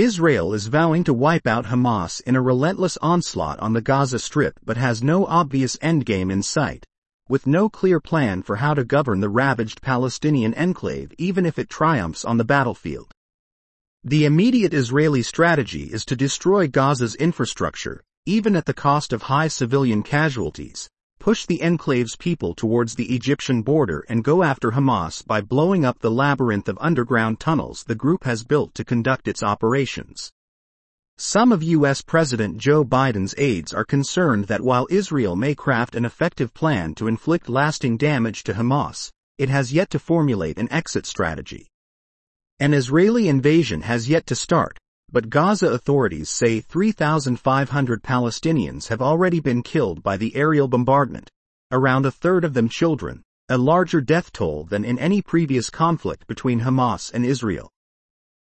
Israel is vowing to wipe out Hamas in a relentless onslaught on the Gaza Strip but has no obvious endgame in sight, with no clear plan for how to govern the ravaged Palestinian enclave even if it triumphs on the battlefield. The immediate Israeli strategy is to destroy Gaza's infrastructure, even at the cost of high civilian casualties, push the enclave's people towards the Egyptian border and go after Hamas by blowing up the labyrinth of underground tunnels the group has built to conduct its operations. Some of U.S. President Joe Biden's aides are concerned that while Israel may craft an effective plan to inflict lasting damage to Hamas, it has yet to formulate an exit strategy. An Israeli invasion has yet to start, but Gaza authorities say 3,500 Palestinians have already been killed by the aerial bombardment, around a third of them children, a larger death toll than in any previous conflict between Hamas and Israel.